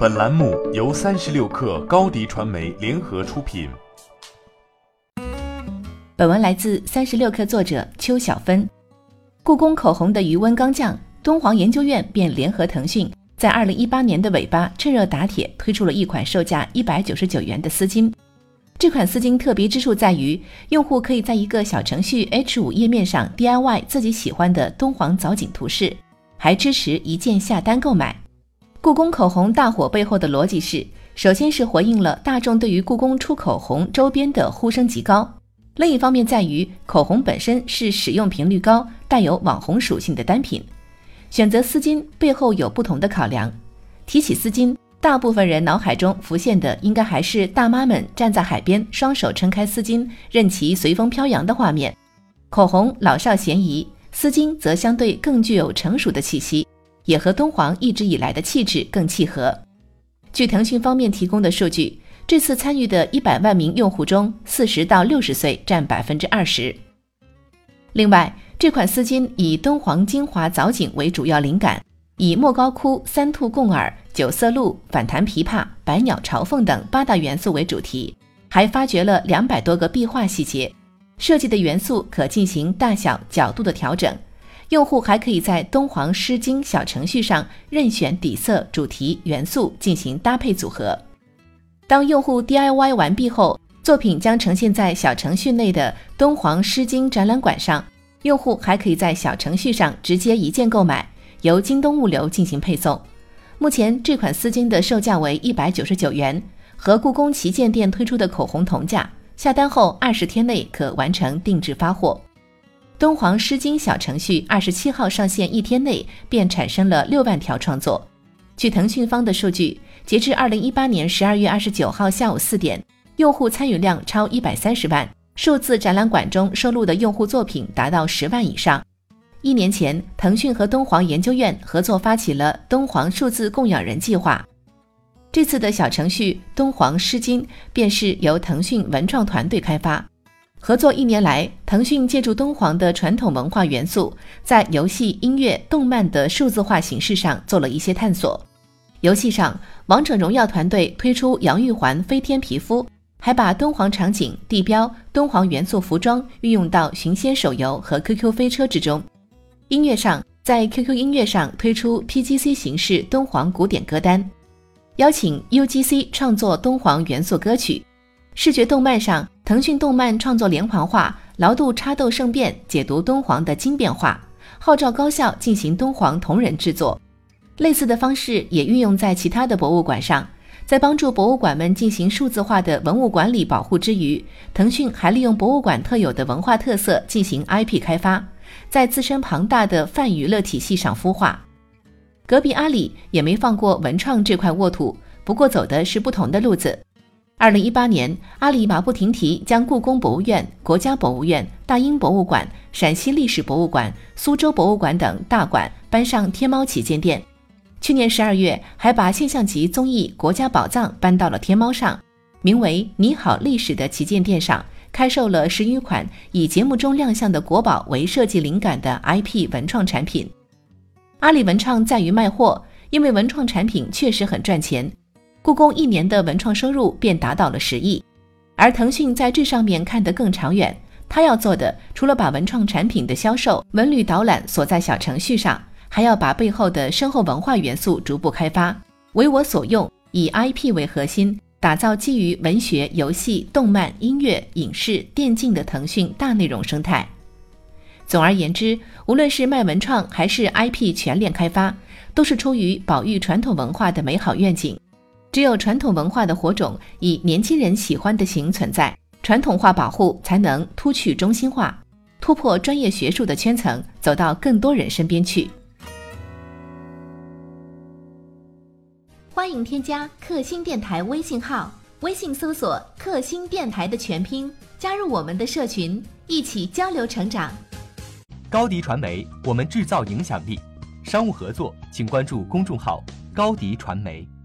本栏目由三十六氪高低传媒联合出品。本文来自三十六氪作者邱小芬。故宫口红的余温刚降，敦煌研究院便联合腾讯，在二零一八年的尾巴趁热打铁，推出了一款售价一百九十九元的丝巾。这款丝巾特别之处在于，用户可以在一个小程序 H 五页面上 DIY 自己喜欢的敦煌藻井图式，还支持一键下单购买。故宫口红大火背后的逻辑是，首先是回应了大众对于故宫出口红周边的呼声极高，另一方面在于口红本身是使用频率高、带有网红属性的单品，选择丝巾背后有不同的考量。提起丝巾，大部分人脑海中浮现的应该还是大妈们站在海边，双手撑开丝巾，任其随风飘扬的画面。口红老少咸宜，丝巾则相对更具有成熟的气息。也和敦煌一直以来的气质更契合。据腾讯方面提供的数据，这次参与的一百万名用户中，四十到六十岁占百分之二十。另外，这款丝巾以敦煌精华藻井为主要灵感，以莫高窟、三兔共耳、九色鹿、反弹琵琶、百鸟朝凤等八大元素为主题，还发掘了两百多个壁画细节，设计的元素可进行大小、角度的调整。用户还可以在敦煌诗经小程序上任选底色、主题、元素进行搭配组合。当用户 DIY 完毕后，作品将呈现在小程序内的敦煌诗经展览馆上。用户还可以在小程序上直接一键购买，由京东物流进行配送。目前这款丝巾的售价为一百九十九元，和故宫旗舰店推出的口红同价。下单后二十天内可完成定制发货。敦煌诗经小程序二十七号上线一天内便产生了六万条创作。据腾讯方的数据，截至二零一八年十二月二十九号下午四点，用户参与量超一百三十万，数字展览馆中收录的用户作品达到十万以上。一年前，腾讯和敦煌研究院合作发起了敦煌数字供养人计划。这次的小程序敦煌诗经便是由腾讯文创团队开发。合作一年来，腾讯借助敦煌的传统文化元素，在游戏、音乐、动漫的数字化形式上做了一些探索。游戏上，王者荣耀团队推出杨玉环飞天皮肤，还把敦煌场景、地标、敦煌元素服装运用到寻仙手游和 QQ 飞车之中。音乐上，在 QQ 音乐上推出 PGC 形式敦煌古典歌单，邀请 UGC 创作敦煌元素歌曲。视觉动漫上。腾讯动漫创作连环画，劳度插斗圣变解读敦煌的经变化，号召高校进行敦煌同人制作。类似的方式也运用在其他的博物馆上，在帮助博物馆们进行数字化的文物管理保护之余，腾讯还利用博物馆特有的文化特色进行 IP 开发，在自身庞大的泛娱乐体系上孵化。隔壁阿里也没放过文创这块沃土，不过走的是不同的路子。二零一八年，阿里马不停蹄将故宫博物院、国家博物院、大英博物馆、陕西历史博物馆、苏州博物馆等大馆搬上天猫旗舰店。去年十二月，还把现象级综艺《国家宝藏》搬到了天猫上，名为“你好历史”的旗舰店上开售了十余款以节目中亮相的国宝为设计灵感的 IP 文创产品。阿里文创在于卖货，因为文创产品确实很赚钱。故宫一年的文创收入便达到了十亿，而腾讯在这上面看得更长远。他要做的，除了把文创产品的销售文旅导览锁在小程序上，还要把背后的深厚文化元素逐步开发，为我所用，以 IP 为核心，打造基于文学、游戏、动漫、音乐、影视、电竞的腾讯大内容生态。总而言之，无论是卖文创还是 IP 全链开发，都是出于保育传统文化的美好愿景。只有传统文化的火种以年轻人喜欢的形存在，传统化保护才能突去中心化，突破专业学术的圈层，走到更多人身边去。欢迎添加克星电台微信号，微信搜索“克星电台”的全拼，加入我们的社群，一起交流成长。高迪传媒，我们制造影响力。商务合作，请关注公众号“高迪传媒”。